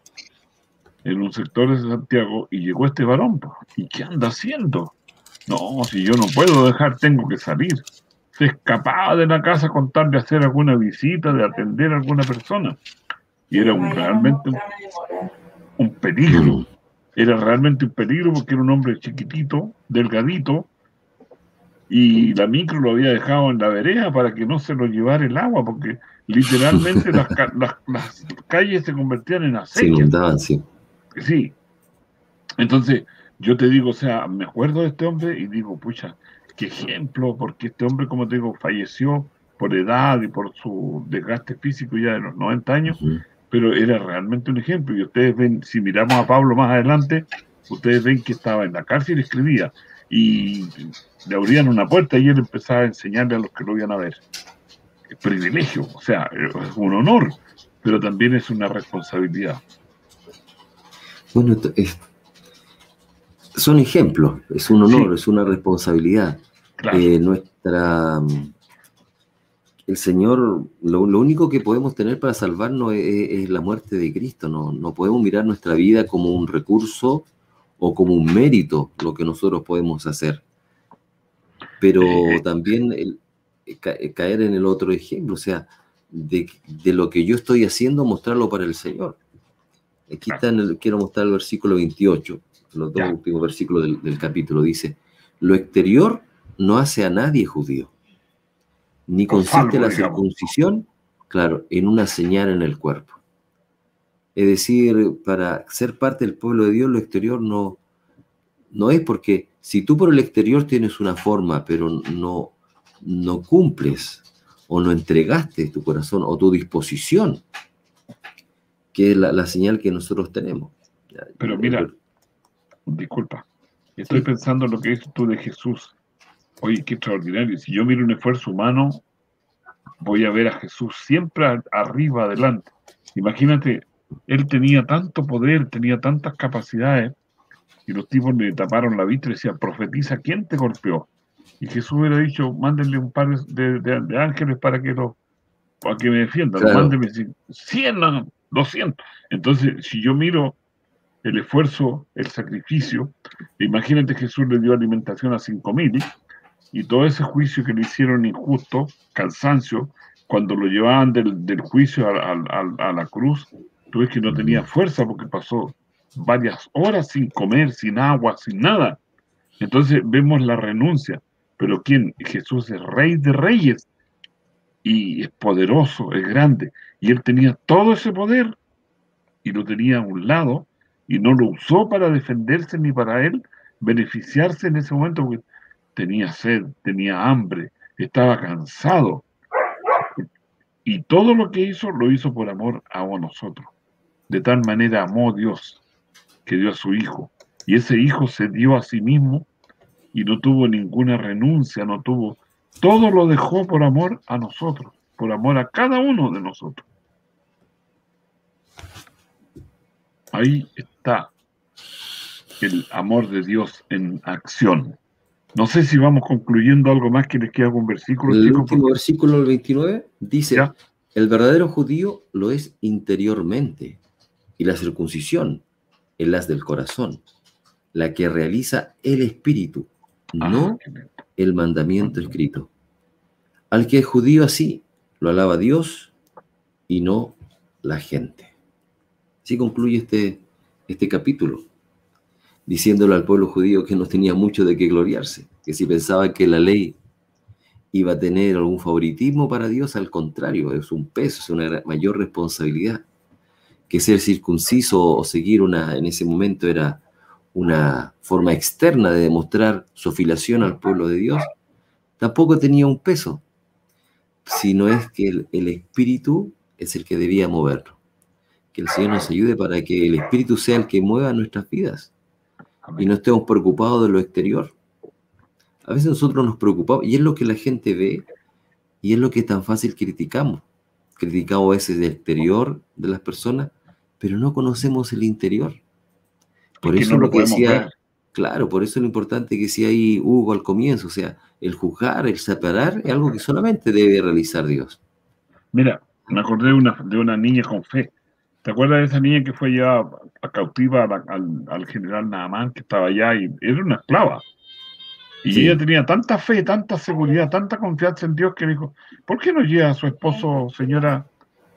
en un sector de Santiago y llegó este varón. ¿Y qué anda haciendo? No, si yo no puedo dejar, tengo que salir. Se escapaba de la casa con tal de hacer alguna visita, de atender a alguna persona. Y era un, realmente un, peligro. Era realmente un peligro porque era un hombre chiquitito, delgadito, y la micro lo había dejado en la vereda para que no se lo llevara el agua, porque literalmente las, las, calles se convertían en aceite. sí. Sí. Entonces, yo te digo, o sea, me acuerdo de este hombre y digo, pucha, qué ejemplo, porque este hombre, como te digo, falleció por edad y por su desgaste físico ya de los 90 años, pero era realmente un ejemplo. Y ustedes ven, si miramos a Pablo más adelante, ustedes ven que estaba en la cárcel y escribía. Y le abrían una puerta y él empezaba a enseñarle a los que lo iban a ver. Es privilegio, o sea, es un honor, pero también es una responsabilidad. Bueno, son ejemplos, es un honor, es una responsabilidad. Eh, nuestra el Señor, lo, único que podemos tener para salvarnos es, la muerte de Cristo. No, no, podemos mirar nuestra vida como un recurso o como un mérito, lo que nosotros podemos hacer. Pero eh, también caer en el otro ejemplo, o sea, de, lo que yo estoy haciendo, mostrarlo para el Señor. Aquí está quiero mostrar el versículo 28, los dos últimos versículos del, del capítulo. Dice, lo exterior no hace a nadie judío ni consiste la circuncisión, claro, en una señal en el cuerpo. Es decir, para ser parte del pueblo de Dios, lo exterior no, no es porque si tú por el exterior tienes una forma, pero no, no cumples o no entregaste tu corazón o tu disposición, que es la, señal que nosotros tenemos. Pero mira, disculpa, estoy pensando en lo que es tú de Jesús. Oye, qué extraordinario. Si yo miro un esfuerzo humano, voy a ver a Jesús siempre arriba, adelante. Imagínate, él tenía tanto poder, tenía tantas capacidades, y los tipos le taparon la vista y decían, profetiza, ¿quién te golpeó? Y Jesús hubiera dicho, mándenle un par de, ángeles para que, lo, para que me defiendan, mándenme 100, 200. Entonces, si yo miro el esfuerzo, el sacrificio, imagínate Jesús le dio alimentación a 5.000 y todo ese juicio que le hicieron injusto, cansancio, cuando lo llevaban del, juicio a, la cruz, tú ves que no tenía fuerza porque pasó varias horas sin comer, sin agua, sin nada. Entonces vemos la renuncia. Pero ¿quién? Jesús es rey de reyes y es poderoso, es grande. Y él tenía todo ese poder y lo tenía a un lado y no lo usó para defenderse ni para él beneficiarse en ese momento porque tenía sed, tenía hambre, estaba cansado. Y todo lo que hizo lo hizo por amor a nosotros. De tal manera amó Dios que dio a su Hijo. Y ese Hijo se dio a sí mismo y no tuvo ninguna renuncia, no tuvo... Todo lo dejó por amor a nosotros, por amor a cada uno de nosotros. Ahí está el amor de Dios en acción. No sé si vamos concluyendo algo más que les queda un versículo. El último versículo, el 29, dice, el verdadero judío lo es interiormente y la circuncisión, el las del corazón, la que realiza el espíritu, ah, no el mandamiento escrito. Al que es judío así, lo alaba Dios y no la gente. Así concluye este, este capítulo diciéndole al pueblo judío que no tenía mucho de qué gloriarse, que si pensaba que la ley iba a tener algún favoritismo para Dios, al contrario, es un peso, es una mayor responsabilidad, que ser circunciso o seguir una, en ese momento era una forma externa de demostrar su afiliación al pueblo de Dios, tampoco tenía un peso, sino es que el, el Espíritu es el que debía moverlo. Que el Señor nos ayude para que el Espíritu sea el que mueva nuestras vidas y no estemos preocupados de lo exterior. A veces nosotros nos preocupamos y es lo que la gente ve y es lo que es tan fácil criticamos. Criticamos a veces el exterior de las personas, pero no conocemos el interior. Por eso lo, que decía, claro, por eso lo importante que decía ahí Hugo al comienzo, o sea, el juzgar, el separar, es algo que solamente debe realizar Dios. Mira, me acordé de una, de una niña con fe. ¿Te acuerdas de esa niña que fue ya a cautiva al, al, general Naamán, que estaba allá y era una esclava? Y ella tenía tanta fe, tanta seguridad, tanta confianza en Dios que dijo, ¿por qué no lleva a su esposo, señora,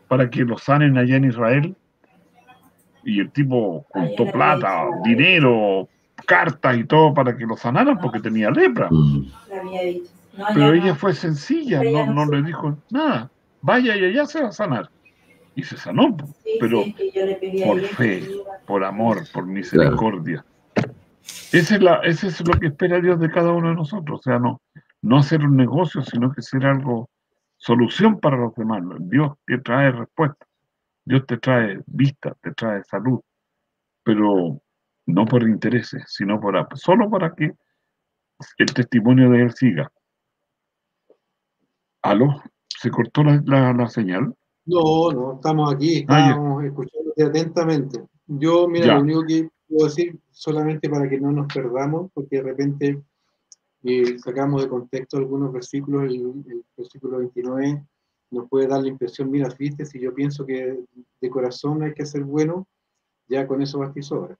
para que lo sanen allá en Israel? Y el tipo juntó plata, dinero, cartas y todo para que lo sanaran porque tenía lepra. Mm. Pero ella fue sencilla, no, no le dijo nada. Vaya y allá se va a sanar. Y se sanó, pero por fe, por amor, por misericordia. Ese es, la, ese es lo que espera Dios de cada uno de nosotros. O sea, no, no hacer un negocio, sino que ser algo, solución para los demás. Dios te trae respuesta. Dios te trae vista, te trae salud. Pero no por intereses, sino por, solo para que el testimonio de Él siga. ¿Aló? ¿Se cortó la, señal? No, no, estamos aquí, estamos escuchándote atentamente. Yo, mira, lo único que puedo decir, solamente para que no nos perdamos, porque de repente eh, sacamos de contexto algunos versículos, el, versículo 29 nos puede dar la impresión, mira, fíjate, si yo pienso que de corazón hay que ser bueno, ya con eso basta y sobra.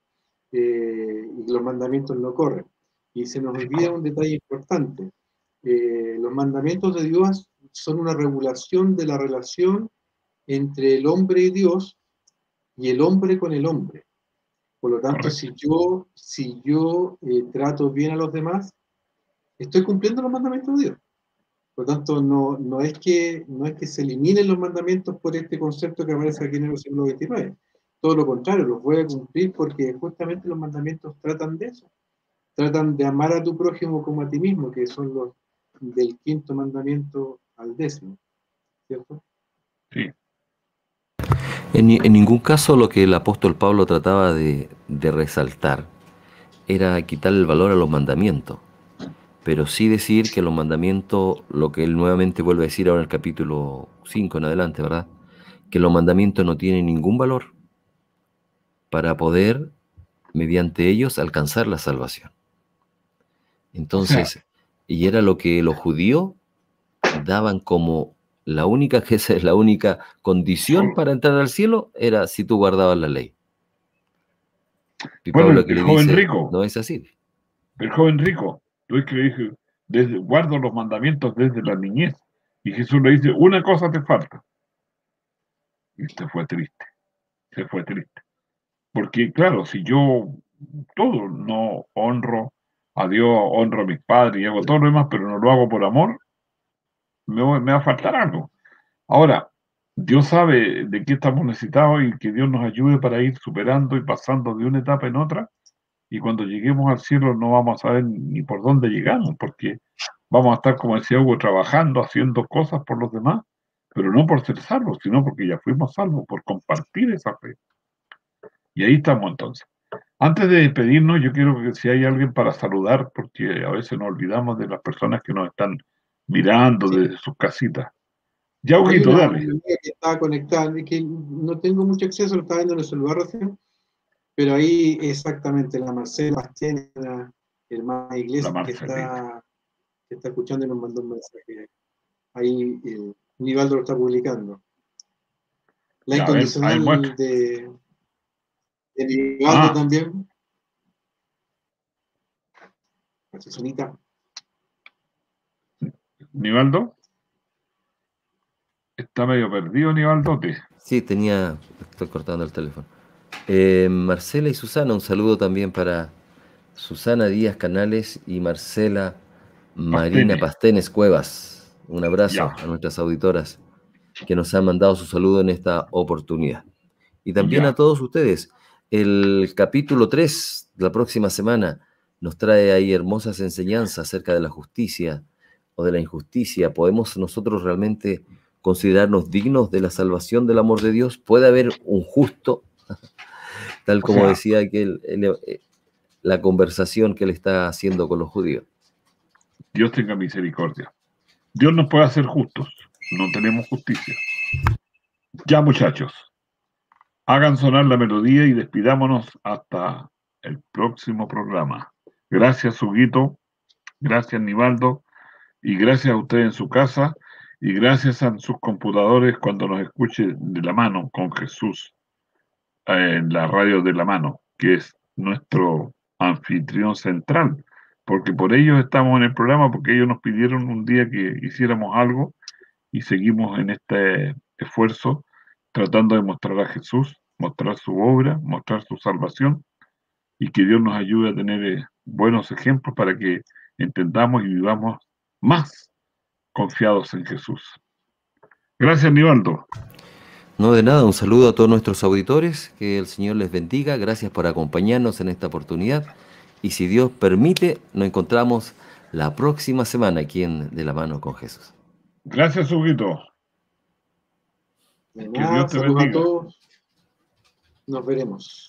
Eh, y los mandamientos no corren. Y se nos olvida un detalle importante. Eh, los mandamientos de Dios son una regulación de la relación entre el hombre y Dios y el hombre con el hombre. Por lo tanto, si yo, si yo eh, trato bien a los demás, estoy cumpliendo los mandamientos de Dios. Por lo tanto, no, no, es que, no es que se eliminen los mandamientos por este concepto que aparece aquí en el siglo XXIX. Todo lo contrario, los voy a cumplir porque justamente los mandamientos tratan de eso. Tratan de amar a tu prójimo como a ti mismo, que son los del quinto mandamiento al décimo. ¿Cierto? Sí. En, ningún caso lo que el apóstol Pablo trataba de, resaltar era quitar el valor a los mandamientos, pero sí decir que los mandamientos, lo que él nuevamente vuelve a decir ahora en el capítulo 5 en adelante, ¿verdad? Que los mandamientos no tienen ningún valor para poder, mediante ellos, alcanzar la salvación. Entonces, y era lo que los judíos daban como la única que es la única condición para entrar al cielo era si tú guardabas la ley. Y Pablo que el joven rico, no es así. El joven rico, tú es que le dije, desde, guardo los mandamientos desde la niñez. Y Jesús le dice, una cosa te falta. Y se fue triste, se fue triste. Porque claro, si yo todo no honro a Dios, honro a mis padres y hago todo lo demás, pero no lo hago por amor, me, va a faltar algo. Ahora, Dios sabe de qué estamos necesitados y que Dios nos ayude para ir superando y pasando de una etapa en otra. Y cuando lleguemos al cielo no vamos a saber ni por dónde llegamos, porque vamos a estar, como decía Hugo, trabajando, haciendo cosas por los demás, pero no por ser salvos, sino porque ya fuimos salvos, por compartir esa fe. Y ahí estamos entonces. Antes de despedirnos, yo quiero que si hay alguien para saludar, porque a veces nos olvidamos de las personas que nos están mirando desde sus casitas. Ya, Huguito, dale. Que estaba conectada, que no tengo mucho acceso, lo estaba viendo en el celular recién, pero ahí exactamente la Marcela tiene la hermana Iglesia que está, que está escuchando y nos mandó un mensaje. Ahí el Nivaldo lo está publicando. La incondicional de, de Nivaldo ah. también. Sonita. Nivaldo. Está medio perdido, Nivaldo. Sí, tenía. Estoy cortando el teléfono. Eh, Marcela y Susana, un saludo también para Susana Díaz Canales y Marcela Marina Pastenes Cuevas. Un abrazo a nuestras auditoras que nos han mandado su saludo en esta oportunidad. Y también a todos ustedes. El capítulo 3, la próxima semana, nos trae ahí hermosas enseñanzas acerca de la justicia, de la injusticia, ¿podemos nosotros realmente considerarnos dignos de la salvación del amor de Dios? ¿Puede haber un justo? Tal como decía que eh, la conversación que él está haciendo con los judíos. Dios tenga misericordia. Dios nos puede hacer justos, no tenemos justicia. Ya muchachos, hagan sonar la melodía y despidámonos hasta el próximo programa. Gracias, Huguito. Gracias, Nivaldo. Y gracias a usted en su casa. Y gracias a sus computadores cuando nos escuche de la mano con Jesús eh, en la radio de la mano, que es nuestro anfitrión central. Porque por ellos estamos en el programa, porque ellos nos pidieron un día que hiciéramos algo y seguimos en este esfuerzo tratando de mostrar a Jesús, mostrar su obra, mostrar su salvación y que Dios nos ayude a tener eh, buenos ejemplos para que entendamos y vivamos más confiados en Jesús. Gracias, Nivaldo. No de nada, un saludo a todos nuestros auditores, que el Señor les bendiga, gracias por acompañarnos en esta oportunidad y si Dios permite, nos encontramos la próxima semana aquí en De la mano con Jesús. Gracias, Huguito. que Dios te bendiga. a todos. Nos veremos.